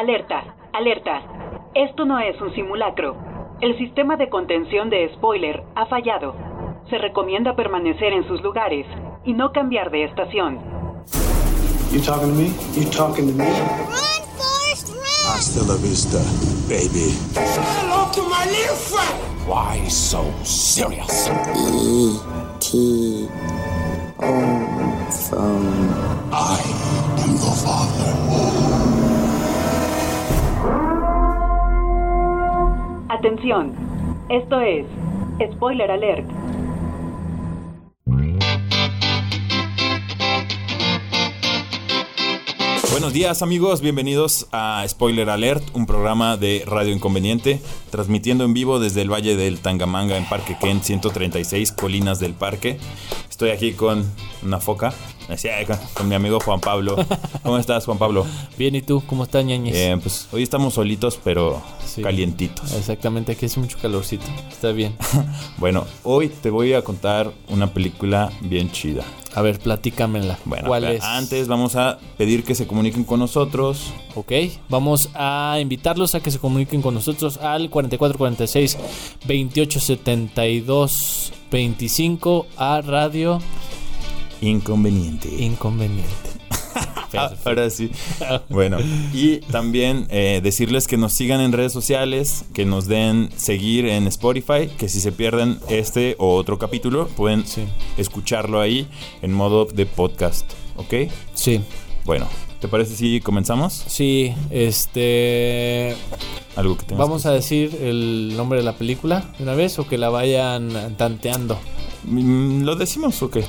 Alerta, alerta. Esto no es un simulacro. El sistema de contención de spoiler ha fallado. Se recomienda permanecer en sus lugares y no cambiar de estación. You talking to me? You talking to me? Run, Forrest, run! Hasta la vista, baby. Hello to my little friend. Why so serious? T. Home from. I am your father. Atención. Esto es Spoiler Alert. Buenos días amigos, bienvenidos a Spoiler Alert, un programa de Radio Inconveniente, transmitiendo en vivo desde el Valle del Tangamanga en Parque Kent 136, Colinas del Parque. Estoy aquí con una foca, con mi amigo Juan Pablo. ¿Cómo estás Juan Pablo? Bien, ¿y tú? ¿Cómo estás, ñañez? Eh, pues hoy estamos solitos pero Sí. calientitos. Exactamente, aquí hace mucho calorcito. Está bien. Bueno, hoy te voy a contar una película bien chida. A ver, platícamela. Bueno, ¿Cuál es? antes vamos a pedir que se comuniquen con nosotros. Ok, vamos a invitarlos a que se comuniquen con nosotros al 4446 2872 25 a Radio Inconveniente. Inconveniente. Ah, ahora sí. Bueno, y también eh, decirles que nos sigan en redes sociales, que nos den seguir en Spotify, que si se pierden este o otro capítulo, pueden Sí. escucharlo ahí en modo de podcast. ¿Ok? Sí, Bueno, ¿te parece si comenzamos? sí, este... Algo que Vamos a decir el nombre de la película de una vez o que la vayan tanteando. Mm, ¿Lo decimos o qué?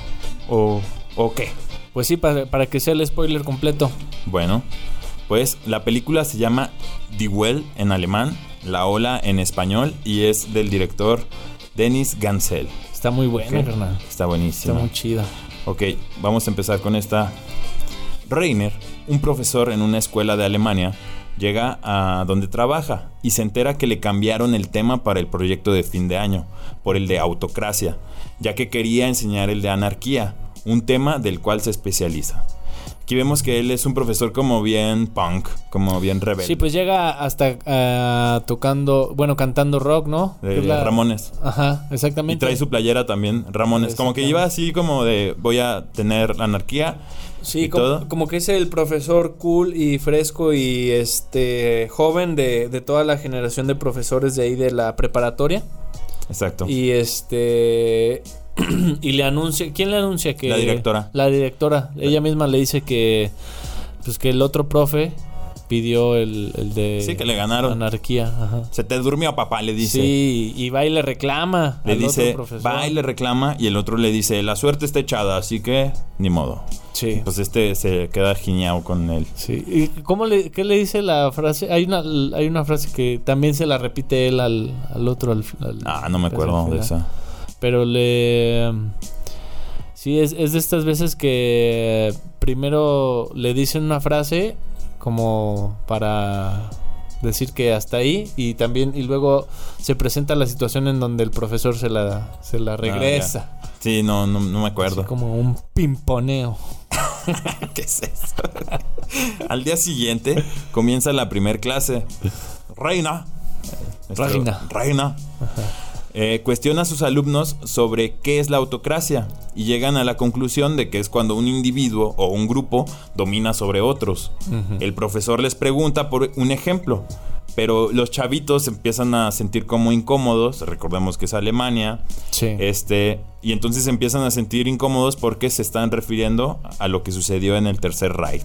¿O, o qué? Pues sí, para, para que sea el spoiler completo. Bueno, pues la película se llama Die Well en alemán, La Ola en español y es del director Dennis Gansel. Está muy buena, Ok. carnal. Está Está buenísima. muy chida. Ok, vamos a empezar con esta. Reiner, un profesor en una escuela de Alemania, llega a donde trabaja y se entera que le cambiaron el tema para el proyecto de fin de año, por el de autocracia, ya que quería enseñar el de anarquía, un tema del cual se especializa. Aquí vemos que él es un profesor como bien punk, como bien rebelde. Sí, pues llega hasta ah, tocando, bueno, cantando rock, ¿no? de Es la- Ramones. Ajá, Y exactamente. trae su playera también, Ramones. Como que iba así como de voy a tener anarquía. Sí, y como, todo. como que es el profesor cool y fresco y este joven de, de toda la generación de profesores de ahí de la preparatoria. Exacto. Y este y le anuncia, ¿quién le anuncia que La directora. La directora, ella misma le dice que pues que el otro profe pidió el, el de Sí, que le ganaron. anarquía, ajá. Se te durmió papá, le dice. Sí, y va y le reclama. Le al dice, otro va y le reclama y el otro le dice, la suerte está echada, así que ni modo. Sí. Pues este se queda giñado con él. Sí. ¿Y cómo le, qué le dice la frase? Hay una, hay una frase que también se la repite él al, al otro. Al, al- Ah, no me acuerdo de esa. Pero le... Sí, es, es de estas veces que primero le dicen una frase como para decir que hasta ahí y también y luego se presenta la situación en donde el profesor se la, se la regresa. Sí, no, no, no me acuerdo. Así como un pimponeo. ¿Qué es eso? Al día siguiente comienza la primer clase. Reina. Reina. Reina. Eh, cuestiona a sus alumnos sobre qué es la autocracia y llegan a la conclusión de que es cuando un individuo o un grupo domina sobre otros. El profesor les pregunta por un ejemplo, pero los chavitos empiezan a sentir como incómodos, recordemos que es Alemania, Sí. este, y entonces empiezan a sentir incómodos porque se están refiriendo a lo que sucedió en el Tercer Reich,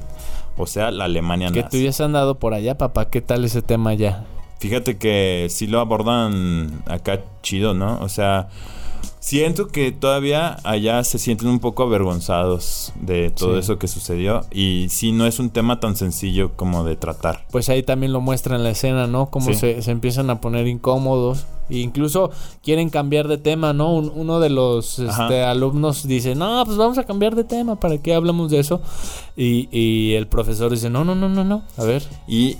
o sea, la Alemania que nazi. tú ya has andado por allá, papá. ¿Qué tal ese tema ya? Fíjate que sí lo abordan acá chido, ¿no? O sea, siento que todavía allá se sienten un poco avergonzados de todo Sí. eso que sucedió y sí no es un tema tan sencillo como de tratar. Pues ahí también lo muestra en la escena, ¿no? Cómo Sí. se, se empiezan a poner incómodos. E incluso quieren cambiar de tema, ¿no? Un- uno de los este, alumnos dice, no, pues vamos a cambiar de tema, ¿para qué hablamos de eso? Y, y el profesor dice, no, no, no, no, no, a ver. Y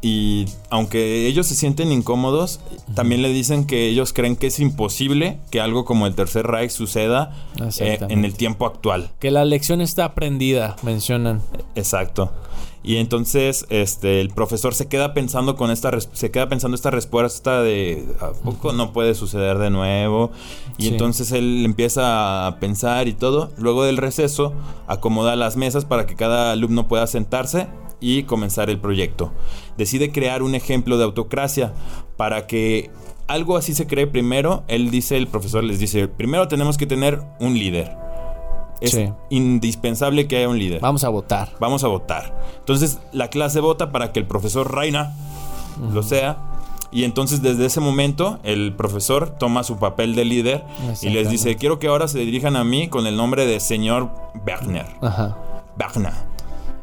y aunque ellos se sienten incómodos, también le dicen que ellos creen que es imposible que algo como el Tercer Reich suceda eh, en el tiempo actual. Que la lección está aprendida, mencionan. Exacto. Y entonces este el profesor se queda pensando con esta se queda pensando esta respuesta de a poco no puede suceder de nuevo y Sí. entonces él empieza a pensar y todo. Luego del receso acomoda las mesas para que cada alumno pueda sentarse y comenzar el proyecto. Decide crear un ejemplo de autocracia para que algo así se cree primero. Él dice, el profesor les dice, primero tenemos que tener un líder. Es Sí. indispensable que haya un líder. Vamos a votar. Vamos a votar. Entonces la clase vota para que el profesor Reina lo sea. Y entonces desde ese momento el profesor toma su papel de líder y les dice, quiero que ahora se dirijan a mí con el nombre de señor Bergner. Ajá. Bergner.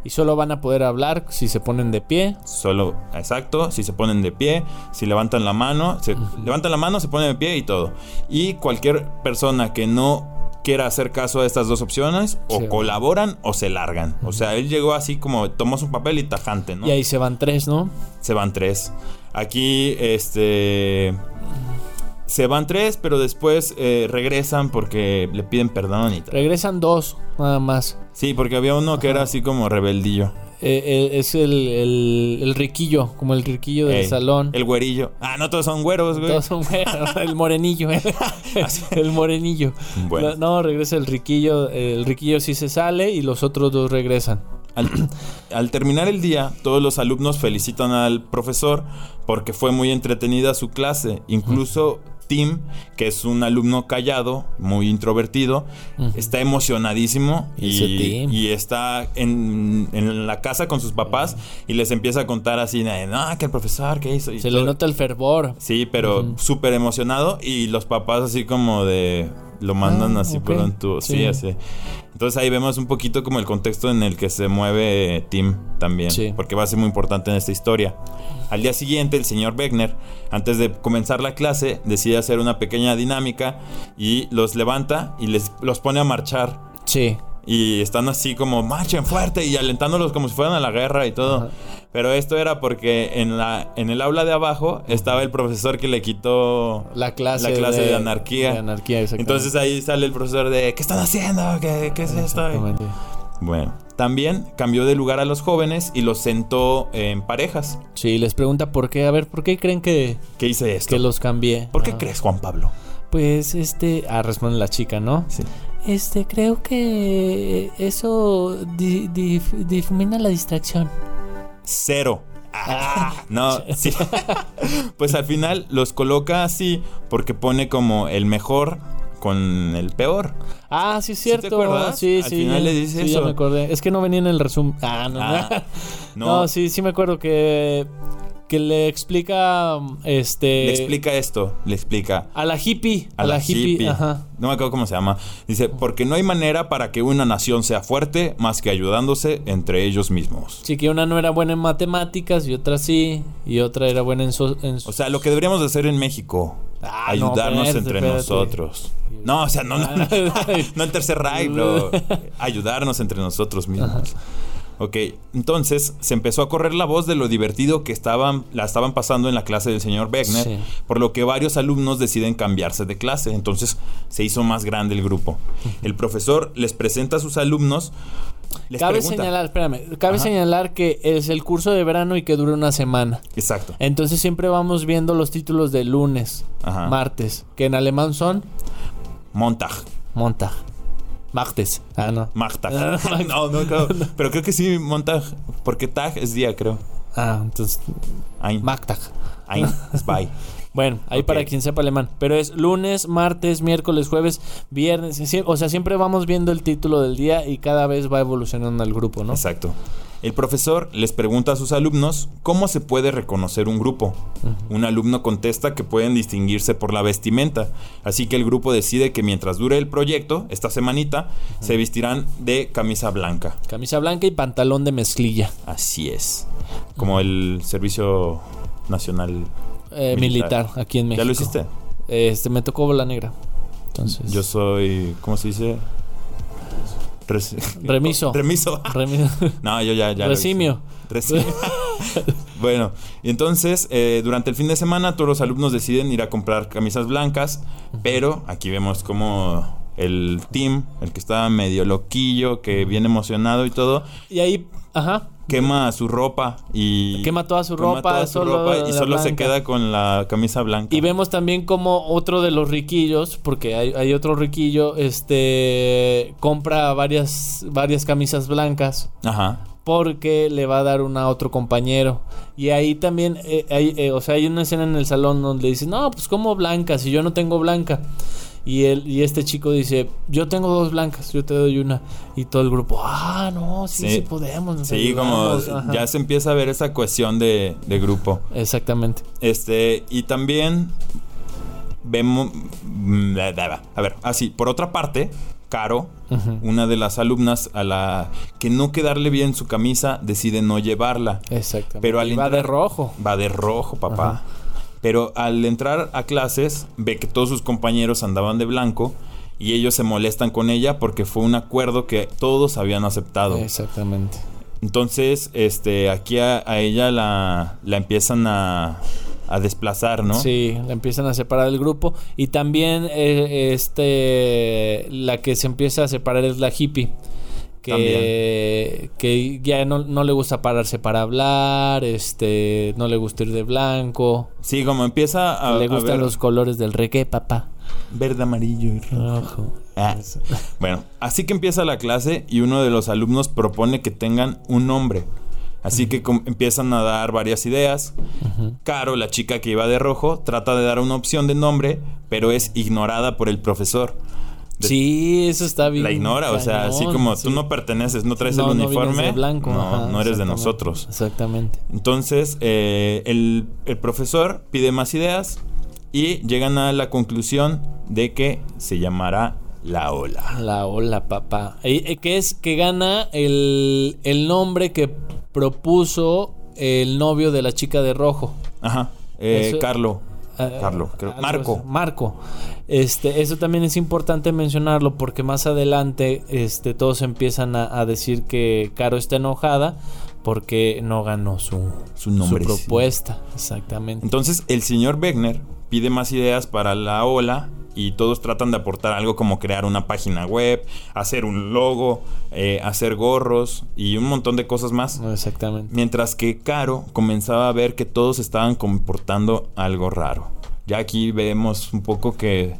Y solo van a poder hablar si se ponen de pie. Solo, exacto, si se ponen de pie, si levantan la mano, se levantan la mano, se ponen de pie y todo. Y cualquier persona que no quiera hacer caso a estas dos opciones, o Sí. colaboran o se largan. O sea, él llegó así como tomó su papel y tajante, ¿no? Y ahí se van tres, ¿no? se van tres. Aquí, este. Se van tres, pero después eh, regresan porque le piden perdón y tal. Regresan dos, nada más. Sí, porque había uno que era así como rebeldillo. Eh, eh, es el, el, el riquillo, como el riquillo del Ey, salón. El güerillo. Ah, no todos son güeros, güey. Todos son güeros. el morenillo. el morenillo. Bueno. No, no, regresa el riquillo. El riquillo sí se sale y los otros dos regresan. Al, al terminar el día, todos los alumnos felicitan al profesor porque fue muy entretenida su clase. Incluso Tim, que es un alumno callado, muy introvertido, está emocionadísimo y, está en, en la casa con sus papás y les empieza a contar así, no, que el profesor, ¿qué hizo? Y Se le nota el fervor. Sí, pero súper emocionado y los papás así como de... Lo mandan Ah, así por un tubo. Sí, Sí. así. Entonces ahí vemos un poquito como el contexto en el que se mueve Tim también. Sí. Porque va a ser muy importante en esta historia. Al día siguiente, el señor Wegner, antes de comenzar la clase, decide hacer una pequeña dinámica y los levanta y les los pone a marchar. Sí. Y están así como, marchen fuerte y alentándolos como si fueran a la guerra y todo. Ajá. Pero esto era porque en, la, en el aula de abajo estaba el profesor que le quitó La clase, la clase de, anarquía. de anarquía. Entonces ahí sale el profesor de, ¿qué están haciendo? ¿Qué, qué es esto? Bueno, también cambió de lugar a los jóvenes y los sentó en parejas. Sí, les pregunta por qué. A ver, ¿por qué creen que, ¿Qué hice esto? que los cambié? ¿Por qué crees, Juan Pablo? Pues este. Ah, responde la chica, ¿no? Sí. Este, creo que eso di- dif- difumina la distracción. Cero. Ah, no, sí. pues al final los coloca así porque pone como el mejor con el peor. Ah, sí, es ¿Sí te cierto. acuerdas? Sí, Al sí. final le dice sí, ya eso. me acordé. Es que no venía en el resumen. Ah, no. Ah, no. no. sí, sí me acuerdo que. Que le explica. Este. Le explica esto, le explica. A la hippie. a la hippie. Ajá. No me acuerdo cómo se llama. Dice, porque no hay manera para que una nación sea fuerte más que ayudándose entre ellos mismos. Sí, que una no era buena en matemáticas y otra sí. Y otra era buena en. so- en O sea, lo que deberíamos de hacer en México. Ah, no, ayudarnos espérate, entre espérate. nosotros. No, o sea, no, no, no, no el tercer Reich, pero ayudarnos entre nosotros mismos. Ok, entonces se empezó a correr la voz de lo divertido que estaban, la estaban pasando en la clase del señor Sí. por lo que varios alumnos deciden cambiarse de clase. Entonces se hizo más grande el grupo. El profesor les presenta a sus alumnos. Les cabe pregunta- señalar, espérame, cabe Ajá. señalar que es el curso de verano y que dura una semana. Exacto. Entonces siempre vamos viendo los títulos de lunes, Ajá. martes, que en alemán son Montag. Montag, martes. Ah, no. Magtag. no, no, creo. Pero creo que sí, Montag. Porque Tag es día, creo. Ah, entonces Ein. Magtag. Ein. Zwei. Bueno, ahí para quien sepa alemán. Pero es lunes, martes, miércoles, jueves, viernes. O sea, siempre vamos viendo el título del día y cada vez va evolucionando el grupo, ¿no? Exacto. El profesor les pregunta a sus alumnos cómo se puede reconocer un grupo. Un alumno contesta que pueden distinguirse por la vestimenta, así que el grupo decide que mientras dure el proyecto, esta semanita, se vestirán de camisa blanca. Camisa blanca y pantalón de mezclilla. Así es. Como el servicio nacional. Eh, Militar. militar. aquí en México. ¿Ya lo hiciste? Este, me tocó bola negra. Entonces. Yo soy, ¿cómo se dice? Res- Remiso. Remiso. Remi- No, yo ya, ya. Resimio. Resimio. Bueno, y entonces eh, durante el fin de semana todos los alumnos deciden ir a comprar camisas blancas, pero aquí vemos como el team, el que está medio loquillo, que viene emocionado y todo, Y ahí, ajá. Quema su ropa y Quema toda su quema ropa, toda su solo ropa y solo se queda con la camisa blanca. Y vemos también como otro de los riquillos, porque hay, hay otro riquillo, este compra varias, varias camisas blancas Ajá. porque le va a dar una a otro compañero. Y ahí también, eh, hay, eh, o sea, hay una escena en el salón donde dice, no, pues como blanca, si yo no tengo blanca. Y, él, y este chico dice, yo tengo dos blancas, yo te doy una. Y todo el grupo, ah, no, sí, sí, Sí. podemos. Sí, como ayudamos". Ajá. ya se empieza a ver esa cuestión de, de grupo. Exactamente. Este, y también vemos. A ver, así, por otra parte, Caro, una de las alumnas a la que no quedarle bien su camisa, decide no llevarla. Exactamente. Pero al Y va de rojo. Va de rojo, papá. Pero al entrar a clases, ve que todos sus compañeros andaban de blanco y ellos se molestan con ella porque fue un acuerdo que todos habían aceptado. Exactamente. Entonces, este, aquí a, a ella la, la empiezan a, a desplazar, ¿no? Sí, la empiezan a separar del grupo. Y también eh, este la que se empieza a separar es la hippie. Que, que ya no, no le gusta pararse para hablar, este, no le gusta ir de blanco, Sí, como empieza a, le a gustan ver los colores del reggae, papá. verde, amarillo y rojo. Ojo. Ah. Bueno, así que empieza la clase y uno de los alumnos propone que tengan un nombre. Así que empiezan a dar varias ideas. Caro, la chica que iba de rojo, trata de dar una opción de nombre, pero es ignorada por el profesor. Sí, eso está bien. la ignora, o sea, así como sí. tú no perteneces, no traes No, el no uniforme, de blanco, no, ajá, no eres de nosotros. Exactamente. Entonces, eh, el, el profesor pide más ideas y llegan a la conclusión de que se llamará La Ola. La ola, papá. Eh, eh, que es que gana el, el nombre que propuso el novio de la chica de rojo. Ajá. Eh, Eso- Carlo. Eh, Carlo, creo- Marco. Marco. Este, eso también es importante mencionarlo porque más adelante este, todos empiezan a, a decir que Caro está enojada porque no ganó su, Su nombre, sí. propuesta. Exactamente. Entonces, el señor Wegner pide más ideas para La Ola y todos tratan de aportar algo como crear una página web, hacer un logo, eh, hacer gorros y un montón de cosas más. Exactamente. Mientras que Caro comenzaba a ver que todos estaban comportando algo raro. Ya aquí vemos un poco que,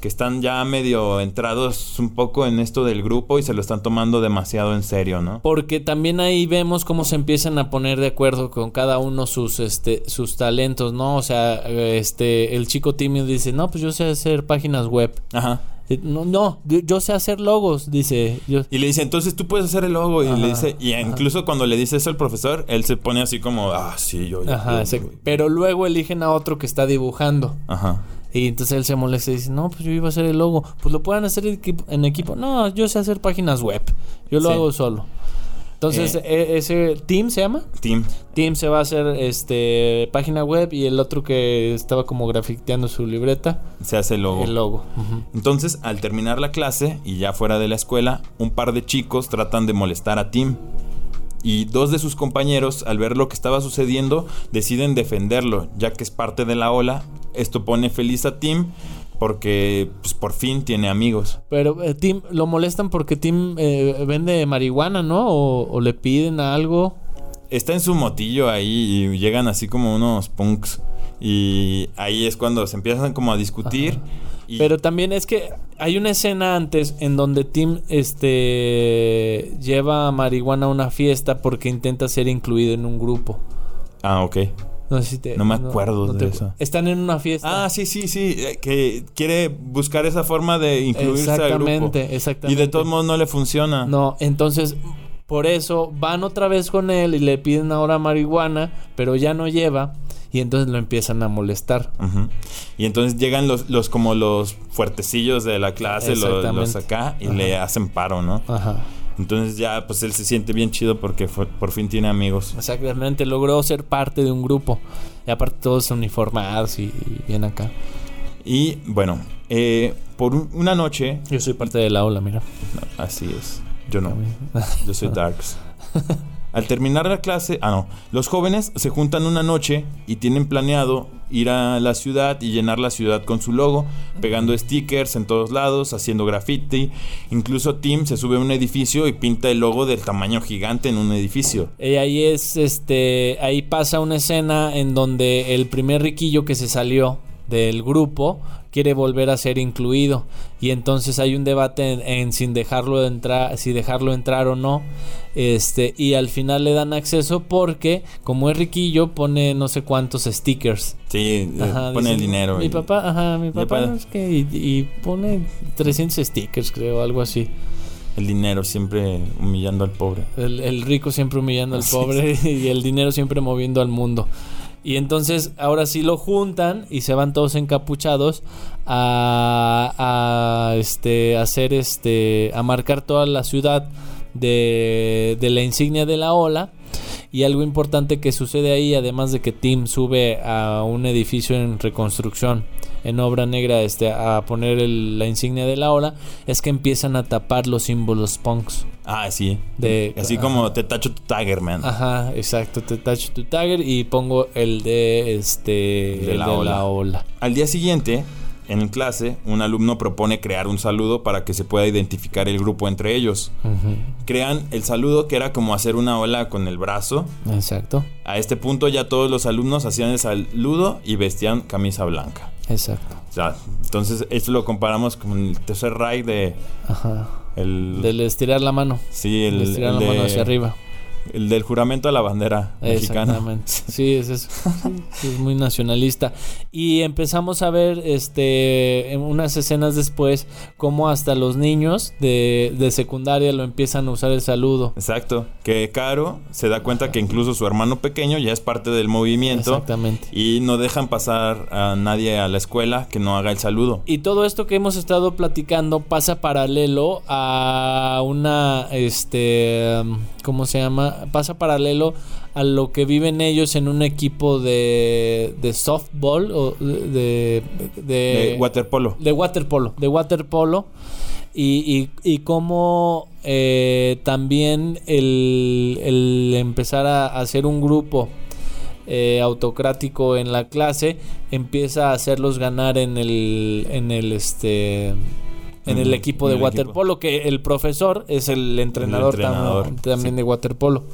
que están ya medio entrados un poco en esto del grupo y se lo están tomando demasiado en serio, ¿no? Porque también ahí vemos cómo se empiezan a poner de acuerdo con cada uno sus este sus talentos, ¿no? O sea, este el chico tímido dice, "No, pues yo sé hacer páginas web." Ajá. No, no, yo, yo sé hacer logos, dice. Yo, Y le dice, entonces tú puedes hacer el logo. Y Ajá, le dice, y incluso cuando le dice eso al profesor, él se pone así como, ah, sí, yo. yo- Ajá, yo- exacto. Pero luego eligen a otro que está dibujando. Ajá. Y entonces él se molesta y dice, no, pues yo iba a hacer el logo. Pues lo pueden hacer en equipo. En equipo. No, yo sé hacer páginas web. Yo lo Sí. hago solo. Entonces, Eh. e- ese team se llama. Team. Team se va a hacer este página web y el otro que estaba como grafiteando su libreta, Se hace el logo. el logo. Entonces, al terminar la clase y ya fuera de la escuela, un par de chicos tratan de molestar a Tim. Y dos de sus compañeros, al ver lo que estaba sucediendo, deciden defenderlo, ya que es parte de la ola. Esto pone feliz a Tim porque pues, por fin tiene amigos. Pero eh, Tim lo molestan porque Tim eh, vende marihuana, ¿no? O, o le piden algo. Está en su motillo ahí y llegan así como unos punks. Y ahí es cuando se empiezan como a discutir. y- Pero también es que hay una escena antes en donde Tim este lleva marihuana a una fiesta porque intenta ser incluido en un grupo. Ah, ok. No sé si te No me acuerdo de te- eso. Están en una fiesta. Ah, sí, sí, sí. eh, Que quiere buscar esa forma de incluirse al grupo. exactamente, Y exactamente. de todos modos no le funciona. No, entonces por eso van otra vez con él y le piden ahora marihuana, pero ya no lleva y entonces lo empiezan a molestar. Y entonces llegan los, los como los fuertecillos de la clase, los, Exactamente. los acá, y Ajá. le hacen paro, ¿no? Ajá. Entonces ya, pues él se siente bien chido porque fue- por fin tiene amigos. Exactamente, logró ser parte de un grupo. Y aparte todos uniformados y, y bien acá. Y bueno, eh, por un- una noche, Yo soy parte de la ola, mira. no, así es, yo no, yo soy Darks. Al terminar la clase, ah no, los jóvenes se juntan una noche y tienen planeado ir a la ciudad y llenar la ciudad con su logo, pegando stickers en todos lados, haciendo graffiti. Incluso Tim se sube a un edificio y pinta el logo del tamaño gigante en un edificio. Y ahí es, este, ahí pasa una escena en donde el primer riquillo que se salió del grupo quiere volver a ser incluido y entonces hay un debate en, en sin dejarlo entrar si dejarlo entrar o no este y al final le dan acceso porque como es riquillo pone no sé cuántos stickers Sí, eh, Ajá, pone el dinero. mi y- papá ajá mi papá no es que y, y pone 300 stickers creo algo así El dinero siempre humillando al pobre. El, el rico siempre humillando al pobre y el dinero siempre moviendo al mundo. Y entonces ahora sí lo juntan y se van todos encapuchados a, a, este, hacer este, a marcar toda la ciudad de, de la insignia de la ola. Y algo importante que sucede ahí, además de que Tim sube a un edificio en reconstrucción, en obra negra, este, a poner el- la insignia de la ola, es que empiezan a tapar los símbolos punks. Ah, sí. De- Así como te tacho tu tagger, man. Ajá, exacto. Te tacho tu tagger y pongo el de este de el la de ola. la ola. Al día siguiente, en clase, un alumno propone crear un saludo para que se pueda identificar el grupo entre ellos. Crean el saludo que era como hacer una ola con el brazo. Exacto, A este punto ya todos los alumnos hacían el saludo y vestían camisa blanca. exacto. O sea, entonces esto lo comparamos con el tercer Reich de Ajá. el Del estirar la mano. sí, el, El, estirar el la de- mano hacia arriba. El del juramento a la bandera mexicana. Exactamente. Sí, es, es, sí, es muy nacionalista. Y empezamos a ver este en unas escenas después cómo hasta los niños de, de secundaria lo empiezan a usar el saludo. Exacto, que Caro se da cuenta que incluso su hermano pequeño ya es parte del movimiento Exactamente. y no dejan pasar a nadie a la escuela que no haga el saludo. Y todo esto que hemos estado platicando pasa paralelo a una, este, ¿cómo se llama? Pasa paralelo a lo que viven ellos en un equipo de, de softball o de, de, waterpolo. de waterpolo, de waterpolo. Y, y, y cómo eh, también el, el empezar a hacer un grupo eh, autocrático en la clase empieza a hacerlos ganar en el en el este en el equipo de el equipo. waterpolo que el profesor es el entrenador, entrenador, también sí. de waterpolo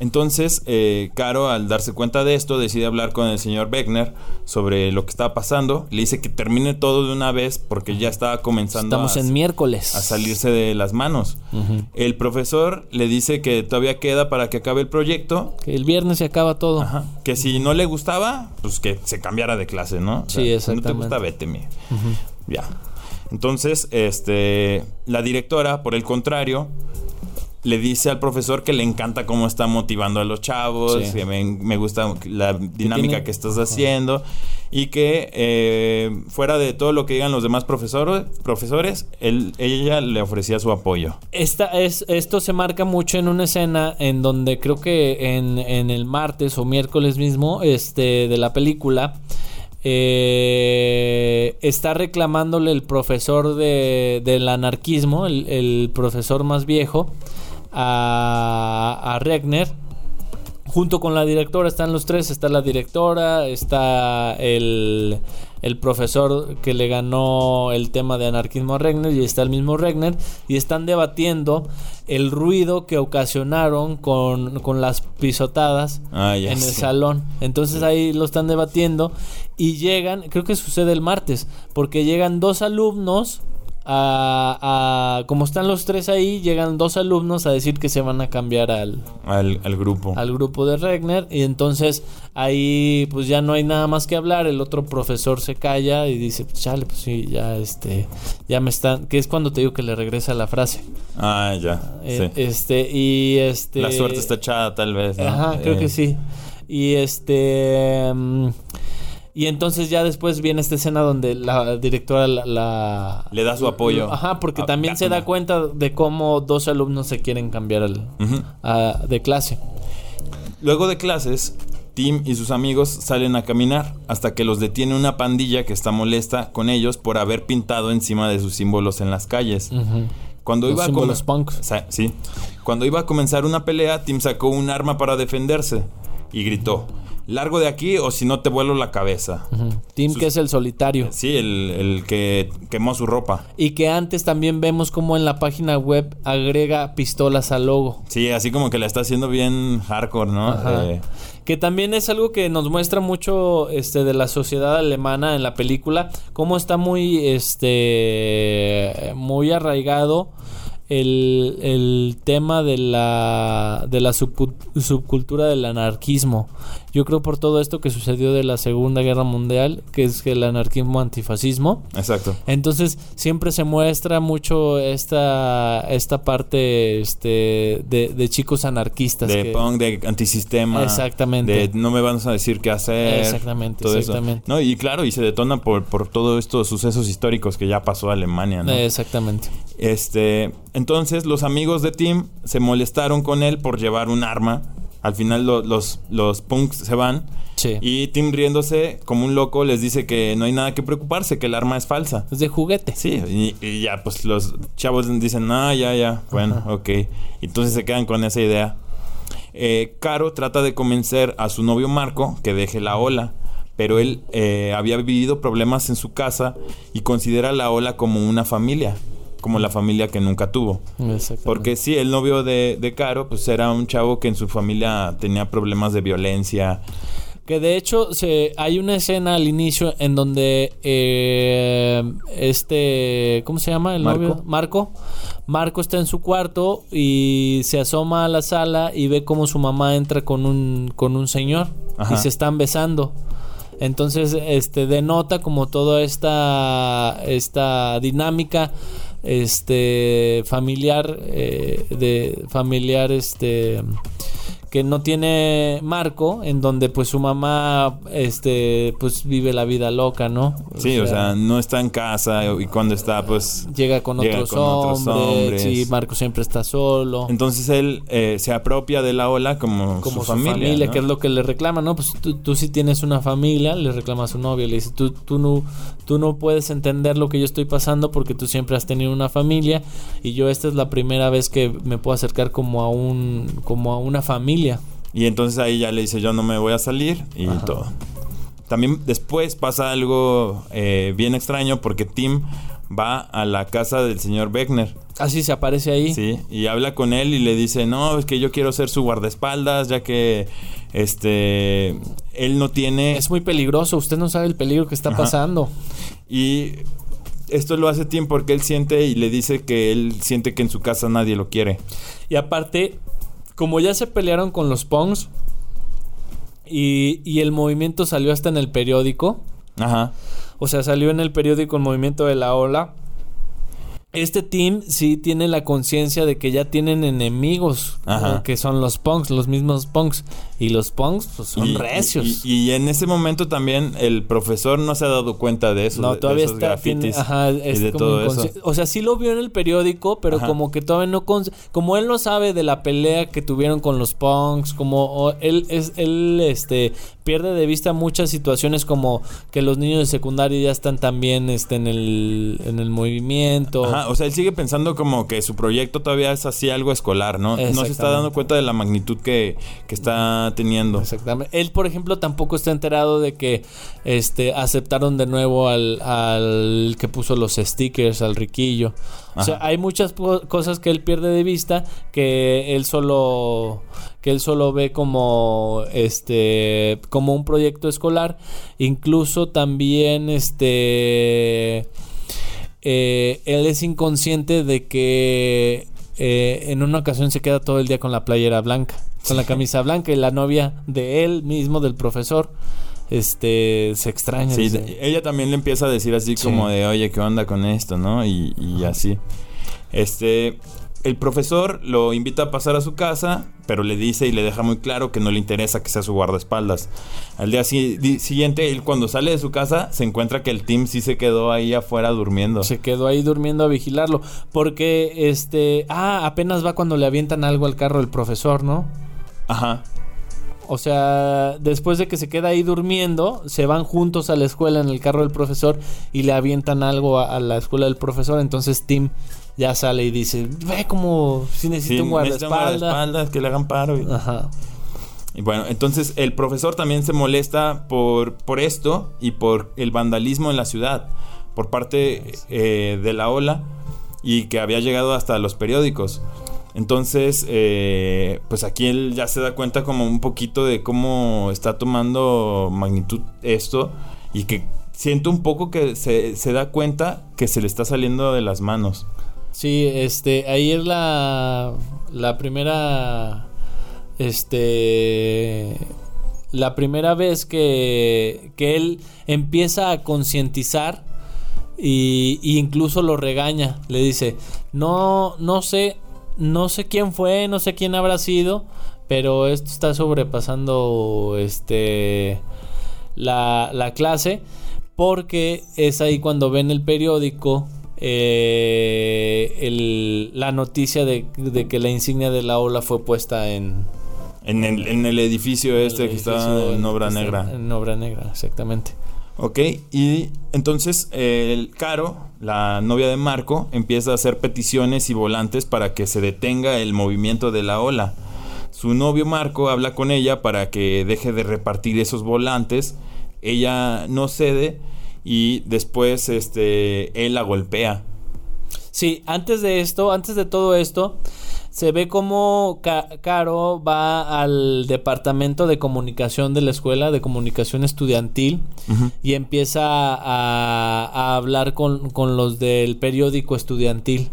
Entonces, eh, Caro, al darse cuenta de esto, decide hablar con el señor Beckner sobre lo que estaba pasando. Le dice que termine todo de una vez porque ya estaba comenzando estamos a, en miércoles a salirse de las manos. El profesor le dice que todavía queda para que acabe el proyecto. que el viernes se acaba todo Ajá. Que si no le gustaba, pues que se cambiara de clase, ¿no? O Sí, Si no te exactamente. gusta, vete, mi. Ya. Entonces, este, la directora, por el contrario, le dice al profesor que le encanta cómo está motivando a los chavos, Sí. que me, me gusta la dinámica tiene- que estás haciendo y que eh, fuera de todo lo que digan los demás profesores, profesores él- ella le ofrecía su apoyo. Esta es, esto se marca mucho en una escena en donde creo que en, en el martes o miércoles mismo este, de la película eh, está reclamándole el profesor de, del anarquismo, el, profesor más viejo, a, a Regner. Junto con la directora están los tres, está la directora, está el, el profesor que le ganó el tema de anarquismo a Regner y está el mismo Regner y están debatiendo el ruido que ocasionaron con, con las pisotadas Ah, en el salón. Entonces ahí lo están debatiendo y llegan, creo que sucede el martes, porque llegan dos alumnos a, a- como están los tres ahí, llegan dos alumnos a decir que se van a cambiar al, Al, al grupo. al grupo de Regner y entonces ahí pues ya no hay nada más que hablar, el otro profesor se calla y dice, pues chale, pues sí, ya este, ya me están, que es cuando te digo que le regresa la frase. Ah, ya. Eh, sí. Este, y este... La suerte está echada, tal vez. ¿no? Ajá, creo Eh, que sí. Y este... mm, y entonces ya después viene esta escena donde la directora la... la- Le da su apoyo. Ajá, porque también se da cuenta de cómo dos alumnos se quieren cambiar al- a- de clase. Luego de clases, Tim y sus amigos salen a caminar hasta que los detiene una pandilla que está molesta con ellos por haber pintado encima de sus símbolos en las calles. Ujú. Cuando Los iba a símbolos punk. Sí. Cuando iba a comenzar una pelea, Tim sacó un arma para defenderse y gritó: Largo de aquí o si no te vuelo la cabeza. Tim, Sus- que es el solitario. Sí, el, el que quemó su ropa. Y que antes también vemos como en la página web agrega pistolas al logo. Sí, así como que la está haciendo bien hardcore, ¿no? Ajá. Eh, Que también es algo que nos muestra mucho este, de la sociedad alemana en la película, cómo está muy, este, muy arraigado el, el tema de la, de la subcu- subcultura del anarquismo. Yo creo por todo esto que sucedió de la Segunda Guerra Mundial, que es el anarquismo antifascismo. exacto. Entonces siempre se muestra mucho esta, esta parte este, de, de chicos anarquistas. De que- punk, de antisistema. Exactamente. De no me van a decir qué hacer. Exactamente, todo eso. exactamente. No, y claro, y se detona por, por todos estos sucesos históricos que ya pasó a Alemania, ¿no? Exactamente. Este, entonces los amigos de Tim se molestaron con él por llevar un arma. Al final lo- los, los punks se van. Sí. Y Tim riéndose como un loco les dice que no hay nada que preocuparse, que el arma es falsa. Es de juguete. Sí, y, y ya pues los chavos dicen, ah, ya, ya, bueno, ok. Entonces se quedan con esa idea. Eh, Caro trata de convencer a su novio Marco que deje la ola, pero él eh, había vivido problemas en su casa y considera la ola como una familia, como la familia que nunca tuvo. Porque sí, el novio de, de Caro pues era un chavo que en su familia tenía problemas de violencia. Que de hecho se, hay una escena al inicio en donde eh, este, ¿cómo se llama el Marco. novio? Marco. Marco está en su cuarto y se asoma a la sala y ve cómo su mamá entra con un, con un señor Ajá. y se están besando. Entonces, este denota como toda esta, esta dinámica este familiar eh, de familiar este que no tiene marco en donde pues su mamá este pues vive la vida loca no Sí, o sea, no está en casa y cuando está pues llega con, llega otros, con otros hombres, hombres. y Marco siempre está solo Entonces él eh, se apropia de la ola como, como su familia. ¿no? que es lo que le reclama, ¿no? Pues tú, tú sí tienes una familia, le reclama a su novio, le dice, tú, tú, no, tú no puedes entender lo que yo estoy pasando porque tú siempre has tenido una familia y yo esta es la primera vez que me puedo acercar como a un como a una familia. Y entonces ahí ya le dice yo no me voy a salir y todo. También después pasa algo eh, bien extraño porque Tim va a la casa del señor Beckner. Así se aparece ahí. Sí, y habla con él y le dice, no, es que yo quiero ser su guardaespaldas, ya que este él no tiene... Es muy peligroso, usted no sabe el peligro que está Ajá. pasando. Y esto lo hace Tim porque él siente y le dice que él siente que en su casa nadie lo quiere. Y aparte, como ya se pelearon con los Pongs y, y el movimiento salió hasta en el periódico, Ajá. o sea, salió en el periódico el movimiento de la ola. Este team sí tiene la conciencia de que ya tienen enemigos, que son los punks, los mismos punks. Y los punks pues, son y, recios. Y, y en ese momento también el profesor no se ha dado cuenta de eso. no, de- de todavía esos está. tiene- grafitis ajá, y es de como todo eso. O sea, sí lo vio en el periódico, pero Ajá. como que todavía no. Como él no sabe de la pelea que tuvieron con los punks, como él, es, él este, pierde de vista muchas situaciones, como que los niños de secundaria ya están también este, en, el, en el movimiento. Ajá, o sea, él sigue pensando como que su proyecto todavía es así algo escolar, ¿no? No se está dando cuenta de la magnitud que, que está teniendo. Exactamente. Él, por ejemplo, tampoco está enterado de que este aceptaron de nuevo al, al que puso los stickers, al riquillo. O sea, hay muchas cosas que él pierde de vista que él solo que él solo ve como este como un proyecto escolar, incluso también este eh, él es inconsciente de que eh, en una ocasión se queda todo el día con la playera blanca, con la camisa blanca y la novia de él mismo, del profesor, este se extraña. Sí, dice, ella también le empieza a decir así Sí. como de, oye, ¿qué onda con esto, no? Y, y así. Este, el profesor lo invita a pasar a su casa, pero le dice y le deja muy claro que no le interesa que sea su guardaespaldas. Al día si- siguiente, él cuando sale de su casa, se encuentra que el team sí se quedó ahí afuera durmiendo. Se quedó ahí durmiendo a vigilarlo. Porque, este. Ah, apenas va cuando le avientan algo al carro el profesor, ¿no? Ajá. O sea, después de que se queda ahí durmiendo, se van juntos a la escuela en el carro del profesor y le avientan algo a, a la escuela del profesor. Entonces Tim ya sale y dice, ve como si necesita Sí, un guardaespaldas. guardaespaldas, que le hagan paro. y- Ajá. Y bueno, entonces el profesor también se molesta por, por esto y por el vandalismo en la ciudad, por parte eh, de la ola y que había llegado hasta los periódicos. Entonces, eh, pues aquí él ya se da cuenta como un poquito de cómo está tomando magnitud esto y que siento un poco que se, da cuenta que se le está saliendo de las manos. Sí, este, ahí es la, la primera, este, la primera vez que, que él empieza a concientizar y, y incluso lo regaña, le dice, no, no sé, no sé quién fue, no sé quién habrá sido, pero esto está sobrepasando, este, la, la clase porque es ahí cuando ven el periódico eh, el- la noticia de, de que la insignia de la ola fue puesta en En el, en el edificio este el que está en obra negra. En obra negra, exactamente. Ok, y entonces el Caro, la novia de Marco, empieza a hacer peticiones y volantes para que se detenga el movimiento de la ola. Su novio Marco habla con ella para que deje de repartir esos volantes. Ella no cede y después este, él la golpea. Sí, antes de esto, antes de todo esto, se ve como Ca- Caro va al departamento de comunicación de la escuela, de comunicación estudiantil, y empieza a, a hablar con, con los del periódico estudiantil.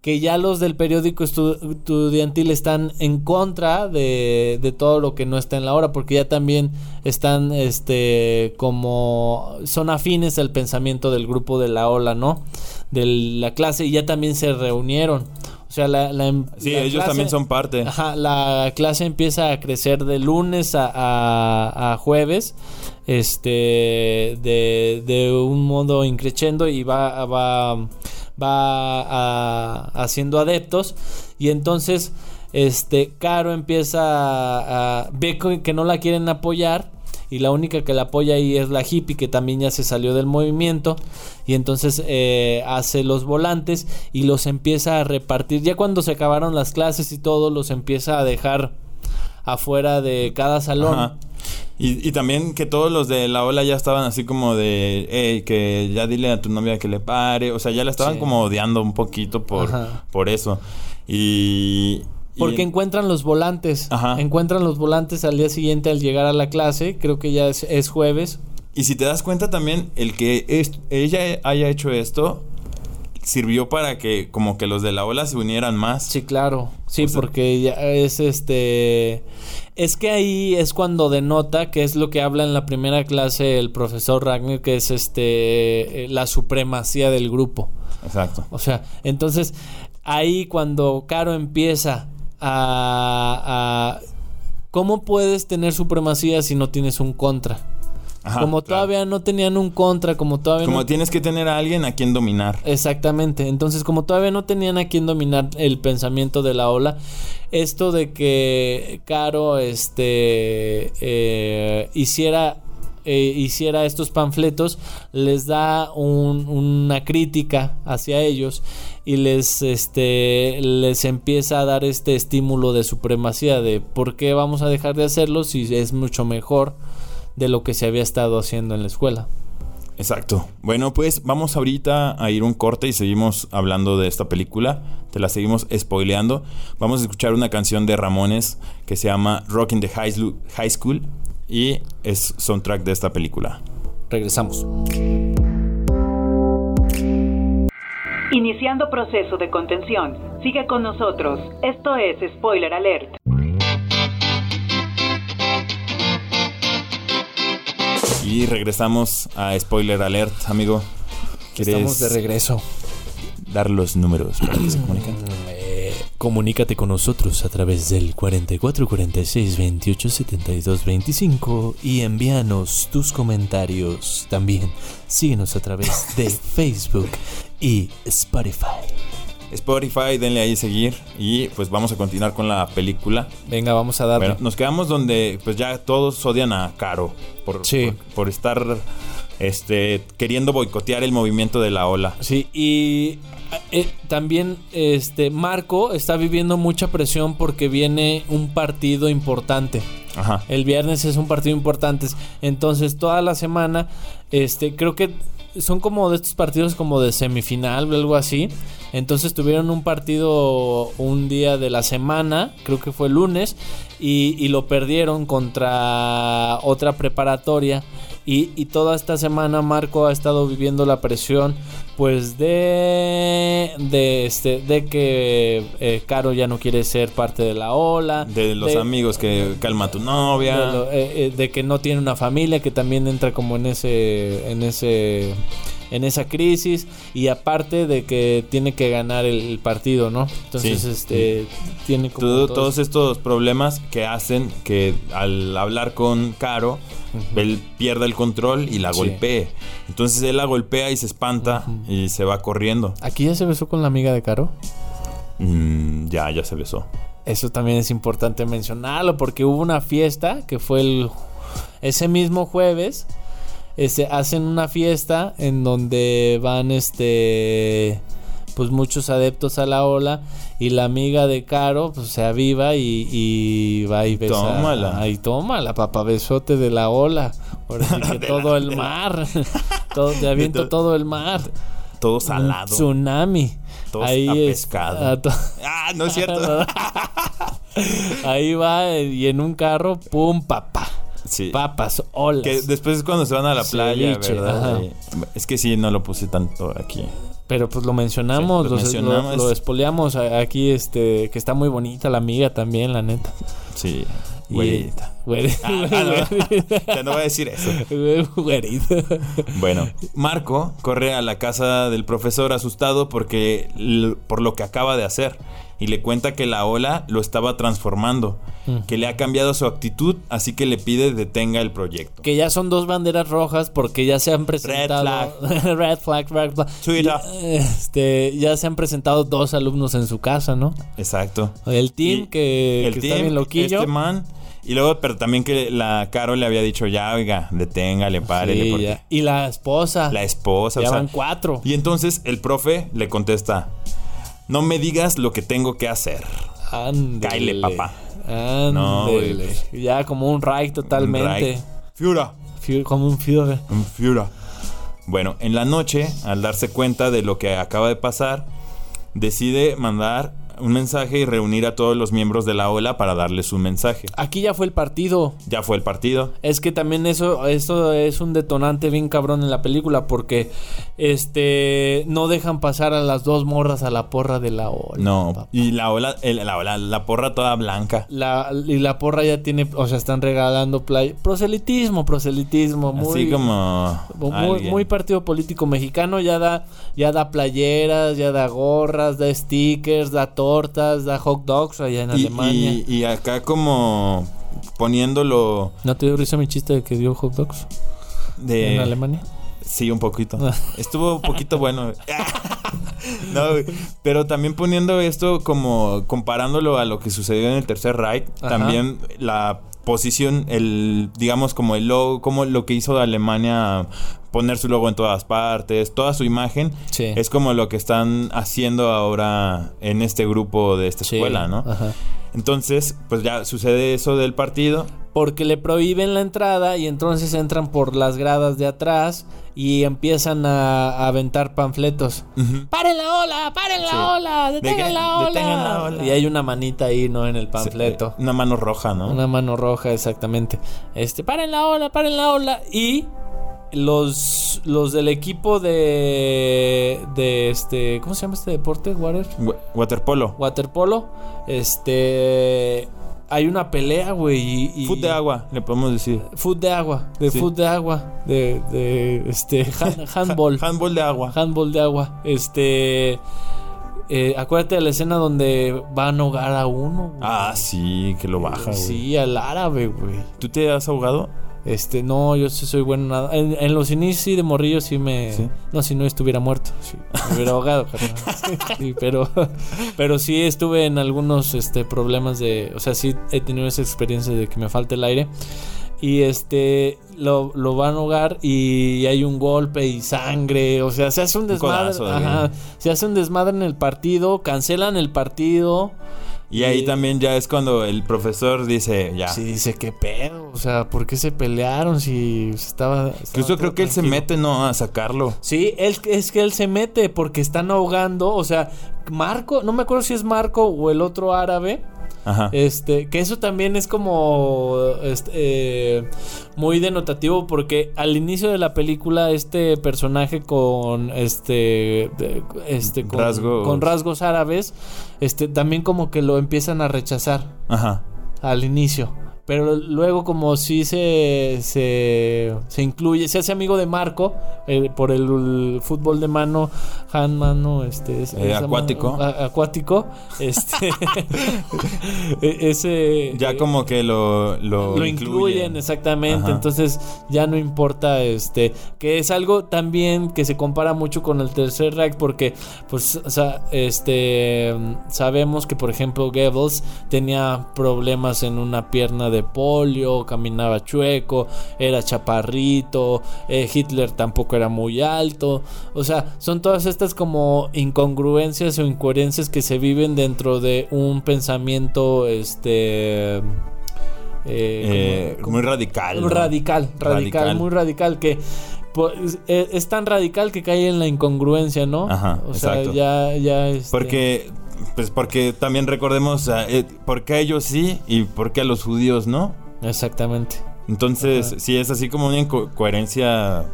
Que ya los del periódico estu- estudiantil están en contra de, de todo lo que no está en la hora, porque ya también están, este, como son afines al pensamiento del grupo de la ola, ¿no? De la clase, y ya también se reunieron. O sea, la, la- Sí, la ellos clase- también son parte. Ajá, la clase empieza a crecer de lunes a, a- a jueves, este, de, de un modo increciendo y va, va, va a- haciendo adeptos. Y entonces, este, Caro empieza a, a- ve que no la quieren apoyar y la única que la apoya ahí es la hippie que también ya se salió del movimiento. Y entonces eh, hace los volantes y los empieza a repartir. Ya cuando se acabaron las clases y todo los empieza a dejar afuera de cada salón Ajá. Y, y también que todos los de la ola ya estaban así como de, "Ey, que ya dile a tu novia que le pare. O sea, ya la estaban Sí. como odiando un poquito por, Ajá. por eso. Y... y- porque encuentran los volantes Ajá. encuentran los volantes al día siguiente al llegar a la clase creo que ya es, es jueves Y si te das cuenta también, el que es- ella haya hecho esto sirvió para que como que los de la ola se unieran más. Sí, claro. Sí, O sea- porque ya es este. Es que ahí es cuando denota que es lo que habla en la primera clase el profesor Ragnar, que es este. eh, la supremacía del grupo. Exacto. O sea, entonces ahí cuando Caro empieza a, a- ¿Cómo puedes tener supremacía si no tienes un contra? Ajá, como claro. todavía no tenían un contra, como todavía Como no... tienes que tener a alguien a quien dominar. Exactamente. Entonces, como todavía no tenían a quien dominar el pensamiento de la ola, esto de que Caro este eh, hiciera eh, hiciera estos panfletos les da un- una crítica hacia ellos y les este les empieza a dar este estímulo de supremacía de por qué vamos a dejar de hacerlo si es mucho mejor de lo que se había estado haciendo en la escuela. Exacto. Bueno, pues vamos ahorita a ir un corte y seguimos hablando de esta película. Te la seguimos spoileando. Vamos a escuchar una canción de Ramones que se llama Rock in the High School y es soundtrack de esta película. Regresamos. Iniciando proceso de contención. Sigue con nosotros. Esto es Spoiler Alert. Y regresamos a Spoiler Alert, amigo. ¿Quieres Estamos de regreso. dar los números para que se comuniquen? Eh, comunícate con nosotros a través del 44 46 28 72 25 y envíanos tus comentarios. También síguenos a través de Facebook y Spotify. Spotify, denle ahí seguir y pues vamos a continuar con la película. Venga, vamos a darle. Bueno, nos quedamos donde pues ya todos odian a Caro por, Sí. por, por estar este, queriendo boicotear el movimiento de la ola. Sí, y eh, también este Marco está viviendo mucha presión porque viene un partido importante. Ajá. El viernes es un partido importante. Entonces, toda la semana, este, creo que son como de estos partidos como de semifinal o algo así. Entonces tuvieron un partido un día de la semana, creo que fue el lunes, y, y lo perdieron contra otra preparatoria. Y, y toda esta semana Marco ha estado viviendo la presión pues de de este de que eh, Caro ya no quiere ser parte de la ola De los amigos que calma a tu novia. de, lo- eh, eh, de que no tiene una familia que también entra como en ese en ese en esa crisis y aparte de que tiene que ganar el, partido no entonces Sí. este tiene como Todo- todos- todos estos problemas que hacen que al hablar con Caro, él pierda el control y la Sí. golpee. Entonces él la golpea y se espanta y se va corriendo. aquí ya se besó con la amiga de Caro Mm, ya, ya se besó. Eso también es importante mencionarlo porque hubo una fiesta que fue el ese mismo jueves. Este, hacen una fiesta en donde van este pues muchos adeptos a la ola y la amiga de Caro pues se aviva y, y va y besa Tómala. ahí tómala papá besote de la ola ahora sí que todo la- el mar todo, te aviento to- todo el mar Todo un salado. tsunami Todo ahí a es- pescado. a to- Ah, no es cierto. Ahí va y en un carro, pum, papá. Sí. Papas, olas. Que después es cuando se van a la playa, Ceviche, ¿verdad? Es que sí, no lo puse tanto aquí. Pero pues lo mencionamos, Sí, lo mencionamos. lo, lo espoleamos aquí, este, que está muy bonita la amiga también, la neta. Sí. Güerita. güeri- Ah, ah, no. Ya no voy a decir eso. Güerita. Bueno, Marco corre a la casa del profesor asustado porque por lo que acaba de hacer y le cuenta que la ola lo estaba transformando, Mm. que le ha cambiado su actitud, así que le pide detenga el proyecto. Que ya son dos banderas rojas porque ya se han presentado. red flag, red flag. Twitter. Y, Este, ya se han presentado dos alumnos en su casa, ¿no? Exacto. El team Y que, el que team, está bien loquillo. Este man. Y luego, pero también que la Caro le había dicho, ya, oiga, deténgale, párele. Sí, porque ya. Y la esposa. La esposa, o Ya sea, van cuatro. Y entonces el profe le contesta, no me digas lo que tengo que hacer. Ándele. Cáele, papá. Ándele. No, güey, ya como un Reich totalmente. Fiura. Fiu- Como un Führer. Un Fiura. Bueno, en la noche, al darse cuenta de lo que acaba de pasar, decide mandar un mensaje y reunir a todos los miembros de la ola para darles un mensaje. Aquí ya fue el partido. Ya fue el partido. Es que también eso, eso es un detonante bien cabrón en la película porque este no dejan pasar a las dos morras a la porra de la ola. No, papá. y la ola, el- la ola, la porra toda blanca. La, y la porra ya tiene, o sea, están regalando play. Proselitismo, proselitismo. Muy, Así como Muy, muy partido político mexicano, ya da, ya da playeras, ya da gorras, da stickers, da tortas, da hot dogs allá en y, Alemania. y- y acá como poniéndolo ¿No te dio risa mi chiste de que dio hot dogs de en Alemania? Sí, un poquito. Estuvo un poquito bueno. no, pero también poniendo esto como comparándolo a lo que sucedió en el Tercer Reich, Ajá. también la posición, el digamos como el logo, como lo que hizo Alemania poner su logo en todas partes, toda su imagen, Sí. es como lo que están haciendo ahora en este grupo de esta Sí, escuela, ¿no? ajá. Entonces, pues ya sucede eso del partido. Porque le prohíben la entrada y entonces entran por las gradas de atrás y empiezan a, a aventar panfletos. ¡Paren la ola! ¡Paren la Sí. ola! De ¡Detengan que- la ola! detengan la ola. Y hay una manita ahí, ¿no? En el panfleto. Una mano roja, ¿no? Una mano roja, exactamente. Este, paren la ola, paren la ola. Y los, los del equipo de. de este. ¿Cómo se llama este deporte? Water. Wa- Waterpolo. Waterpolo. Este. Hay una pelea, güey. Y, y- Foot de agua, le podemos decir. Foot de agua. De Sí. foot de agua. De. de este. hand- handball. Handball de agua. handball de agua. Este. eh, acuérdate de la escena donde van a ahogar a uno. güey. Ah, sí, que lo baja, güey. Sí, al árabe, güey. ¿Tú te has ahogado? Este, no, yo sí soy bueno nada. En, en los inicios de morrillo sí me. ¿Sí? No, si no estuviera muerto. Sí, me hubiera ahogado. Sí, pero, pero sí estuve en algunos este, problemas de. O sea, sí he tenido esa experiencia de que me falta el aire. y este lo, lo van a ahogar y hay un golpe y sangre, o sea, se hace un desmadre, ajá, se hace un desmadre en el partido, cancelan el partido. Y ahí también ya es cuando el profesor dice, ya. Sí, dice, ¿qué pedo? O sea, ¿por qué se pelearon si estaba... estaba Incluso creo que él se mete, ¿no? A sacarlo. Sí, él, es que él se mete porque están ahogando, o sea, Marco, no me acuerdo si es Marco o el otro árabe, Ajá. este, que eso también es como este, eh, muy denotativo porque al inicio de la película este personaje con este, este con, Rasgos. con rasgos árabes, este, también como que lo empiezan a rechazar Ajá. al inicio. Pero luego como sí se, se, se incluye, se hace amigo de Marco eh, por el, el fútbol de mano, hand mano, este, es- Eh, acuático. a- acuático, este, e- ese... Ya eh, como que lo, lo, lo incluyen exactamente Ajá. entonces ya no importa este que es algo también que se compara mucho con el tercer Reich porque pues o sea, este sabemos que por ejemplo Goebbels tenía problemas en una pierna de polio caminaba chueco era chaparrito eh, Hitler tampoco era muy alto o sea son todas estas como incongruencias o incoherencias que se viven dentro de un pensamiento este eh, Eh, como- muy radical. ¿no? Radical, radical, Radical. muy radical que pues, es, es tan radical que cae en la incongruencia, ¿no? Ajá, o sea, exacto. ya ya este, Porque, pues porque también recordemos ah, eh, por qué a ellos sí y por qué a los judíos no. exactamente. Entonces, Ajá. sí es así como una incoherencia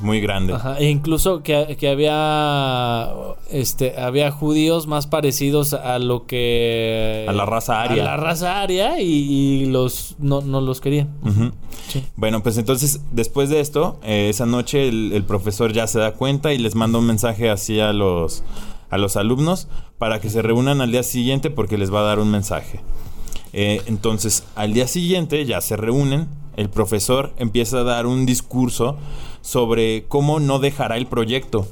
muy grande. Ajá, e incluso que, que había este había judíos más parecidos a lo que A la raza aria. A la raza aria y, y los no, no los querían. Sí. Bueno, pues entonces, después de esto, eh, esa noche el, el profesor ya se da cuenta y les manda un mensaje así a los, a los alumnos para que se reúnan al día siguiente porque les va a dar un mensaje. Eh, entonces, al día siguiente ya se reúnen, el profesor empieza a dar un discurso sobre cómo no dejará el proyecto.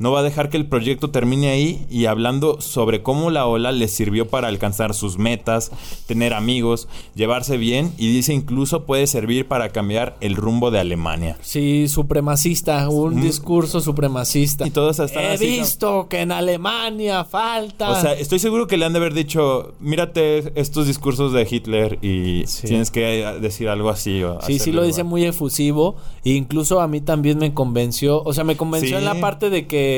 No va a dejar que el proyecto termine ahí y hablando sobre cómo la ola les sirvió para alcanzar sus metas, tener amigos, llevarse bien y dice incluso puede servir para cambiar el rumbo de Alemania. Sí, supremacista, un Mm. discurso supremacista. Y todos están He así, ¿no? visto que en Alemania falta. O sea, estoy seguro que le han de haber dicho, mírate estos discursos de Hitler y Sí. tienes que eh, decir algo así. o Sí, sí lo dice igual". muy efusivo. E incluso a mí también me convenció. O sea, me convenció Sí. en la parte de que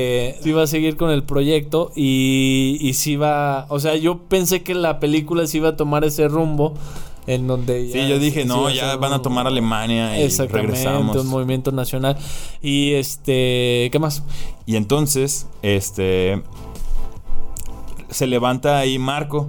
sí iba a seguir con el proyecto. Y, y sí iba. O sea, yo pensé que la película sí iba a tomar ese rumbo. En donde ya Sí, yo dije, no, ya van a tomar Alemania y Exactamente, regresamos. un movimiento nacional. Y este. ¿Qué más? Y entonces, este. Se levanta ahí Marco.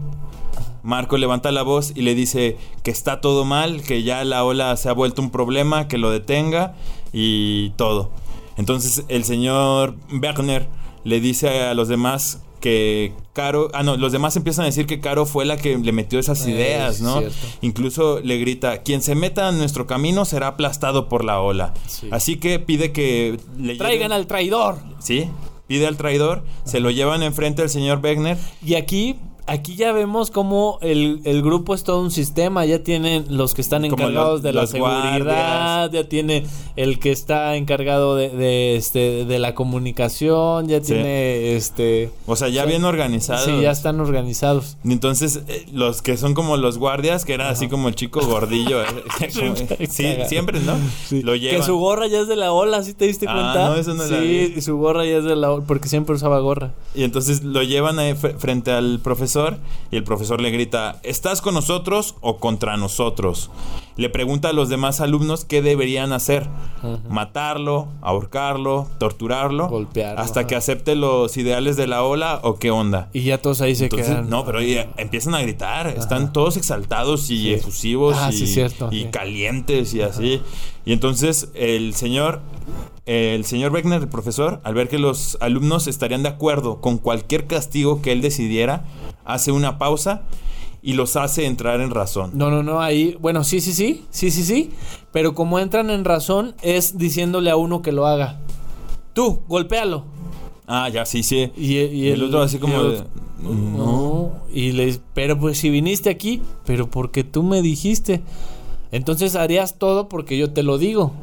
Marco levanta la voz y le dice que está todo mal, que ya la ola se ha vuelto un problema, que lo detenga y todo. Entonces el señor Werner le dice a los demás que Caro, ah no, los demás empiezan a decir que Caro fue la que le metió esas ideas, sí, ¿no? cierto. Incluso le grita, quien se meta en nuestro camino será aplastado por la ola. Sí. Así que pide que le Traigan lleven- al traidor. Sí, pide al traidor, se lo llevan enfrente al señor Wegner. Y aquí, aquí ya vemos cómo el, el grupo es todo un sistema. Ya tienen los que están encargados los- de la seguridad, ya tiene el que está encargado de, de, este, de la comunicación, ya Sí. tiene este. O sea, ya Sí. bien organizado. Sí, ya están organizados. Entonces, eh, los que son como los guardias, que era así como el chico gordillo. eh, como- sí, siempre, ¿no? Lo llevan. Que su gorra ya es de la ola, ¿sí te diste Ah, cuenta? no, eso no sí, su gorra ya es de la ola, porque siempre usaba gorra. Y entonces lo llevan ahí fr- frente al profesor y el profesor le grita, ¿estás con nosotros o contra nosotros? Le pregunta a los demás alumnos qué deberían hacer. Matarlo, ahorcarlo, torturarlo. Golpearlo, Hasta ajá. que acepte los ideales de la ola o qué onda. Y ya todos ahí se Entonces, quedan. no, pero empiezan a gritar, están todos exaltados y efusivos Ah, y, sí, cierto, y sí. calientes y así. Y entonces el señor, el señor Beckner, el profesor, al ver que los alumnos estarían de acuerdo con cualquier castigo que él decidiera, hace una pausa y los hace entrar en razón. No, no, no, ahí, bueno, sí, sí, sí, sí, sí, sí, pero como entran en razón es diciéndole a uno que lo haga. Tú, golpéalo. Ah, ya, sí, sí. Y, y Y el otro así como el de, no. Y le pero pues si viniste aquí, pero porque tú me dijiste. Entonces harías todo porque yo te lo digo.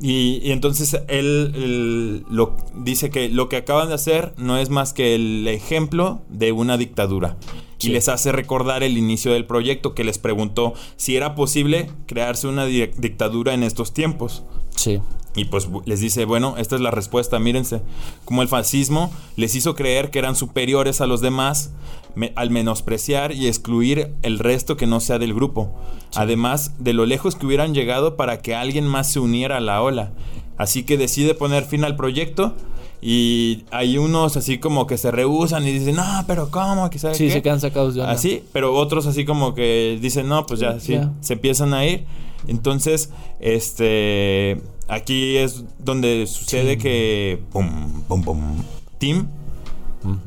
Y, y entonces él, él lo, dice que lo que acaban de hacer no es más que el ejemplo de una dictadura. Sí. Y les hace recordar el inicio del proyecto que les preguntó si era posible crearse una di- dictadura en estos tiempos. Sí. Y pues les dice, bueno, esta es la respuesta, mírense. Como el fascismo les hizo creer que eran superiores a los demás me- al menospreciar y excluir el resto que no sea del grupo. Además de lo lejos que hubieran llegado para que alguien más se uniera a la ola. Así que decide poner fin al proyecto y hay unos así como que se rehusan y dicen, no, pero ¿cómo? ¿Que sabe Sí, qué?". se quedan sacados de onda. Así, pero otros así como que dicen, no, pues ya, sí, se empiezan a ir. Entonces, este, aquí es donde sucede que, pum, pum, pum, Tim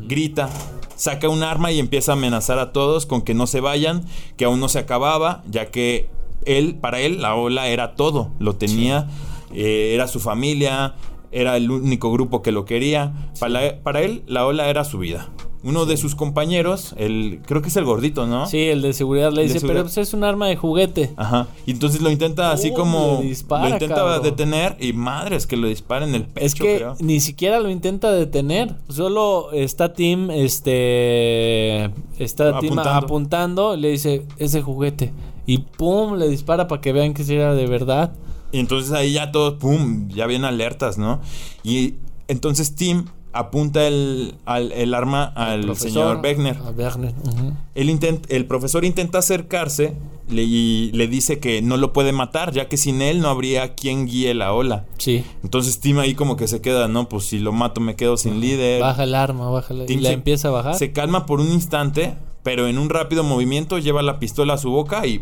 grita, saca un arma y empieza a amenazar a todos con que no se vayan, que aún no se acababa, ya que él, para él, la ola era todo, lo tenía, eh, era su familia, era el único grupo que lo quería. Para, para él, la ola era su vida. Uno de sus compañeros, el, creo que es el gordito, ¿no? Sí, el de seguridad le El dice, seguridad. pero pues es un arma de juguete. Ajá. Y entonces lo intenta así Uh, como. dispara, lo intenta cabrón. detener y madres que lo dispara en el pecho, Es que creo. ni siquiera lo intenta detener. Solo está Tim, este. Está Tim Apuntando. apuntando. le dice, es de juguete. Y pum, le dispara para que vean que si era de verdad. Y entonces ahí ya todos, pum, ya vienen alertas, ¿no? Y entonces Tim apunta el, al- el arma al Profesor, señor Wegner. a Wegner, ujú. Él intent- el profesor intenta acercarse le- y le dice que no lo puede matar, ya que sin él no habría quien guíe la ola. Sí. Entonces Tim ahí como que se queda, no, pues si lo mato me quedo sin líder. Baja el arma, baja el Tim Y la se- empieza a bajar. Se calma por un instante, pero en un rápido movimiento lleva la pistola a su boca y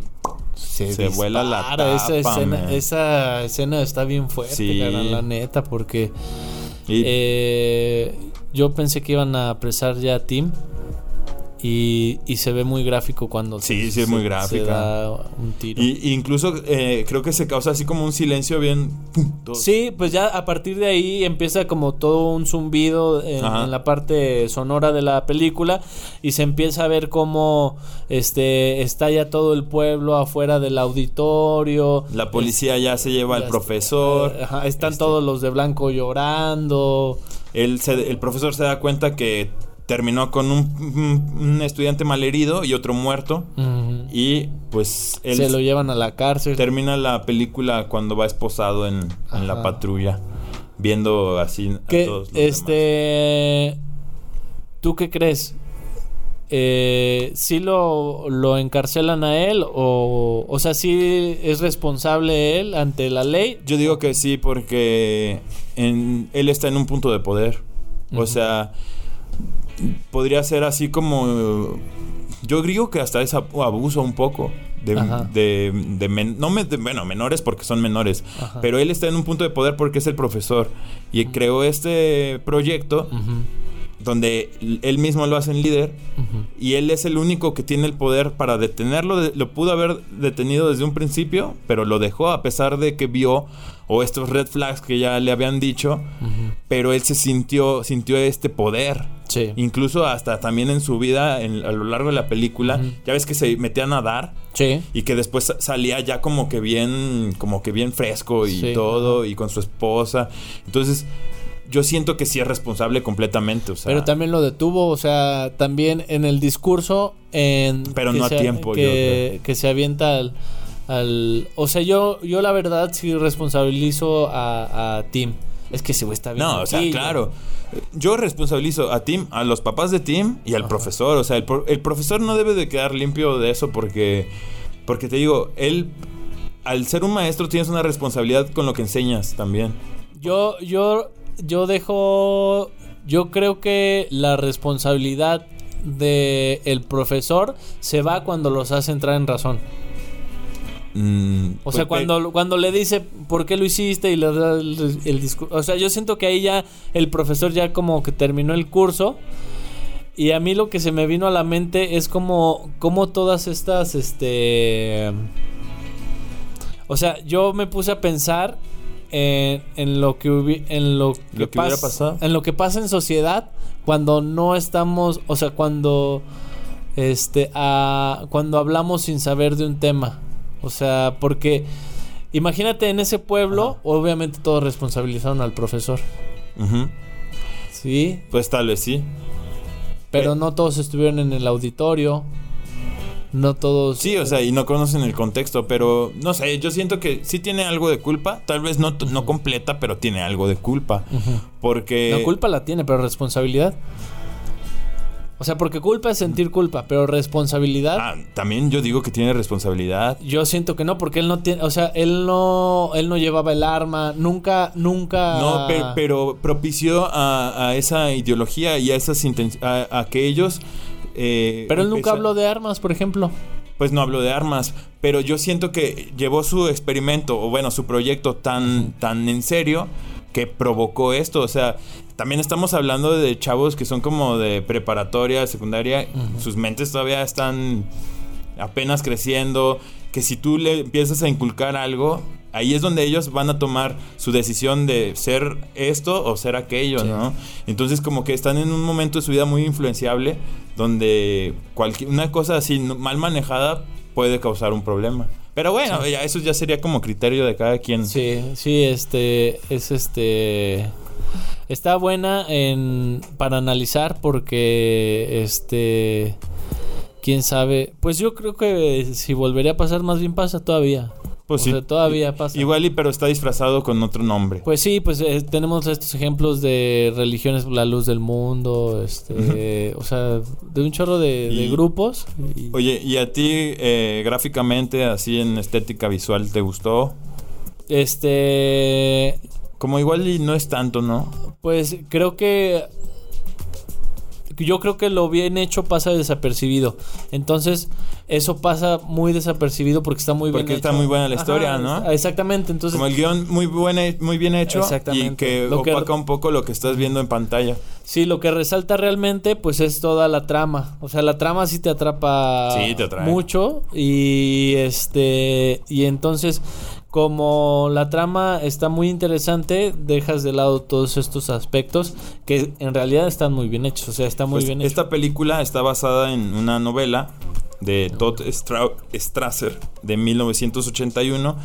se vuela la esa, tapa, escena, man. esa escena está bien fuerte, Sí. la neta, porque eh, yo pensé que iban a apresar ya a Tim. Y, y se ve muy gráfico cuando Sí, se- sí, es muy gráfica. se da un tiro. Y, y incluso eh, creo que se causa así como un silencio bien. pum. Sí, pues ya a partir de ahí empieza como todo un zumbido en, la parte sonora de la película y se empieza a ver cómo este está ya todo el pueblo afuera del auditorio. La policía ya se lleva al profesor. eh, ajá, están Este. todos los de blanco llorando. Se- el profesor se da cuenta que terminó con un, un- estudiante malherido y otro muerto. Y pues él se lo llevan a la cárcel. termina la película cuando va esposado en, en la patrulla. Viendo así a que todos los demás. este ¿Tú qué crees? Eh, ¿Sí lo, lo encarcelan a él? O, o sea, ¿sí es responsable él ante la ley? Yo digo que sí, porque en- él está en un punto de poder. O sea, podría ser así como. Yo digo que hasta es abu- abuso un poco. De, de, de men- no me- de- bueno, menores porque son menores. Ajá. Pero él está en un punto de poder porque es el profesor. Y creó este proyecto Ujú, donde él mismo lo hace en líder. Y él es el único que tiene el poder para detenerlo. De- Lo pudo haber detenido desde un principio, pero lo dejó a pesar de que vio o estos red flags que ya le habían dicho. Pero él se sintió, sintió este poder. Sí. Incluso hasta también en su vida, en- a lo largo de la película, ya ves que se metía a nadar Sí. y que después sa- salía ya como que bien, como que bien fresco y Sí, todo, y con su esposa. Entonces, yo siento que sí es responsable completamente. O sea, Pero también lo detuvo, o sea, también en el discurso, en Pero no a se- tiempo, yo que, creo. que se avienta al, al- o sea, yo, yo la verdad sí responsabilizo a, a Tim. Es que güey está bien. No, o sea, claro. Yo responsabilizo a Tim, a los papás de Tim y al Ajá. profesor. O sea, el, el profesor no debe de quedar limpio de eso porque, porque te digo, él, al ser un maestro, tienes una responsabilidad con lo que enseñas también. Yo, yo, yo dejo, yo creo que la responsabilidad de el profesor se va cuando los hace entrar en razón. Mm, O sea, porque- cuando, cuando le dice por qué lo hiciste y le da el, el discurso. O sea, yo siento que ahí ya el profesor ya como que terminó el curso. Y a mí lo que se me vino a la mente es como, como todas estas, este... O sea, yo me puse a pensar en, en lo que hubi- en lo que, Lo que hubiera pas- pasado. en lo que pasa en sociedad cuando no estamos, o sea, cuando este a- cuando hablamos sin saber de un tema. O sea, porque imagínate en ese pueblo, obviamente todos responsabilizaron al profesor. Sí, Pues tal vez sí. pero Pe- no todos estuvieron en el auditorio. No todos. Sí, o sea, y no conocen el contexto, pero no sé, yo siento que sí tiene algo de culpa, tal vez no, no completa, pero tiene algo de culpa. Porque... La culpa la tiene, pero responsabilidad. O sea, porque culpa es sentir culpa, pero responsabilidad. Ah, también yo digo que tiene responsabilidad. Yo siento que no, porque él no tiene, o sea, él no, él no llevaba el arma, nunca, nunca. No, pe- pero, propició a, a esa ideología y a esas a, a que ellos... eh, Pero él nunca habló de armas, por ejemplo. Pues no habló de armas, pero yo siento que llevó su experimento, o bueno, su proyecto tan, tan en serio que provocó esto. O sea, también estamos hablando de chavos que son como de preparatoria, secundaria, sus mentes todavía están apenas creciendo, que si tú le empiezas a inculcar algo, ahí es donde ellos van a tomar su decisión de ser esto o ser aquello, ¿no? Entonces como que están en un momento de su vida muy influenciable donde cualquier una cosa así mal manejada puede causar un problema. Pero bueno, ya eso ya sería como criterio de cada quien. Sí, sí, este, es este, está buena en para analizar porque, este, quién sabe. Pues yo creo que si volvería a pasar, más bien pasa todavía. Pues O sí. sea, todavía pasa. Igual y pero está disfrazado con otro nombre. Pues sí, pues eh, tenemos estos ejemplos de religiones, la luz del mundo, este, o sea, de un chorro de, grupos. y- Oye, ¿y a ti eh, gráficamente, así en estética visual, te gustó? Este, Como igual y no es tanto, ¿no? pues creo que yo creo que lo bien hecho pasa desapercibido. Entonces, eso pasa muy desapercibido porque está muy bien Porque está hecho. muy buena la historia, ¿no? Exactamente, entonces Como el guion muy, buena, muy bien hecho y Exactamente. que Lo que- opaca un poco lo que estás viendo en pantalla. Sí, lo que resalta realmente pues es toda la trama. O sea, la trama sí te atrapa Sí, te mucho y este y entonces como la trama está muy interesante, dejas de lado todos estos aspectos que en realidad están muy bien hechos, o sea, está muy Pues, bien hecho. esta película está basada en una novela de Todd Stra- Strasser de 1981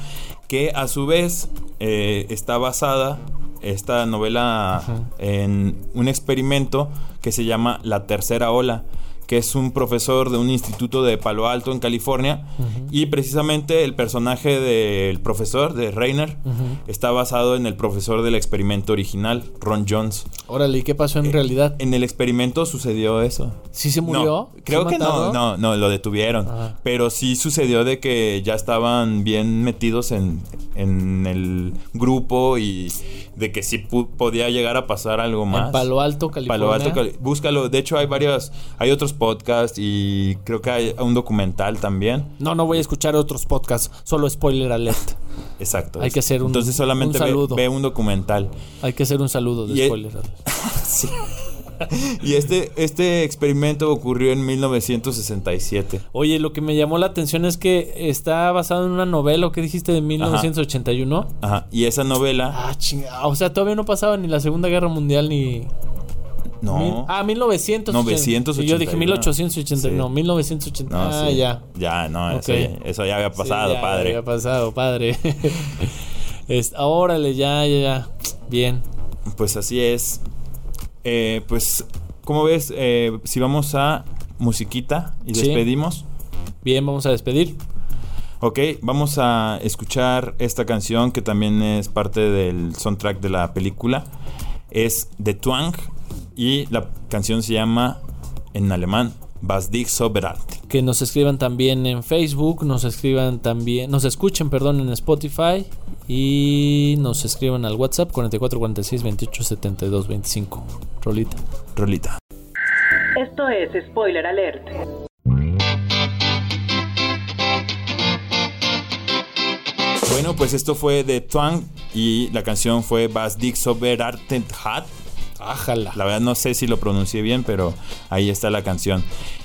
que a su vez eh, está basada esta novela en un experimento que se llama La Tercera Ola que es un profesor de un instituto de Palo Alto en California y precisamente el personaje del profesor de Reiner está basado en el profesor del experimento original Ron Jones Órale, ¿y qué pasó en Eh, realidad? en el experimento sucedió eso. ¿Sí se murió? No, creo ¿Sí que no, mataron? no, no, lo detuvieron. Ajá. Pero sí sucedió de que ya estaban bien metidos en, en el grupo y de que sí podía llegar a pasar algo más. En Palo Alto, California. Palo Alto, Cali- búscalo. De hecho, hay varios, hay otros podcasts y creo que hay un documental también. No, no voy a escuchar otros podcasts, solo spoiler alert. Exacto. Hay que hacer un- Entonces solamente un ve- saludo. ve, un documental. Hay que hacer un saludo de Y spoiler alert. Y este, este experimento ocurrió en 1967. Oye, lo que me llamó la atención es que está basado en una novela, ¿o qué dijiste de 1981? Ajá. Y esa novela. Ah, chinga. O sea, todavía no pasaba ni la Segunda Guerra Mundial ni. No. Mil- ah, 1980. 981. Y yo dije 1880. Sí. No, 1980. No, ah, sí. ya. Ya, no, eso, Ok. ya, eso ya había pasado, Sí, ya, padre. Ya había pasado, padre. Es- órale, ya, ya, ya. Bien. Pues así es. Eh, pues, ¿cómo ves? Eh, si vamos a musiquita y Sí. despedimos. Bien, vamos a despedir. Ok, vamos a escuchar esta canción que también es parte del soundtrack de la película. Es The Twang y la canción se llama en alemán Was dich so bereit. Que nos escriban también en Facebook, nos escriban también, nos escuchen, perdón, en Spotify y nos escriban al WhatsApp 4446 28 72 25. Rolita. Rolita. Esto es Spoiler Alert. Bueno, pues esto fue The Twang y la canción fue Was dich so bereit hat. Ájala. La verdad no sé si lo pronuncié bien, pero ahí está la canción.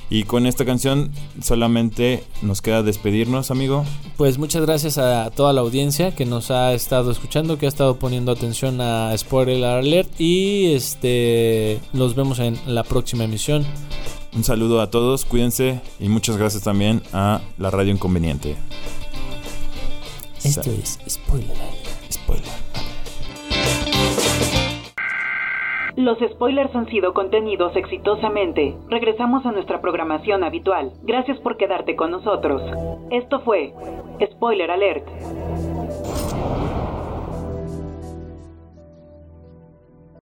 Y con esta canción solamente nos queda despedirnos, amigo. Pues muchas gracias a toda la audiencia que nos ha estado escuchando, que ha estado poniendo atención a Spoiler Alert y este los vemos en la próxima emisión. Un saludo a todos, cuídense y muchas gracias también a la Radio Inconveniente. Esto es spoiler. Spoiler. Los spoilers han sido contenidos exitosamente. Regresamos a nuestra programación habitual. Gracias por quedarte con nosotros. Esto fue Spoiler Alert.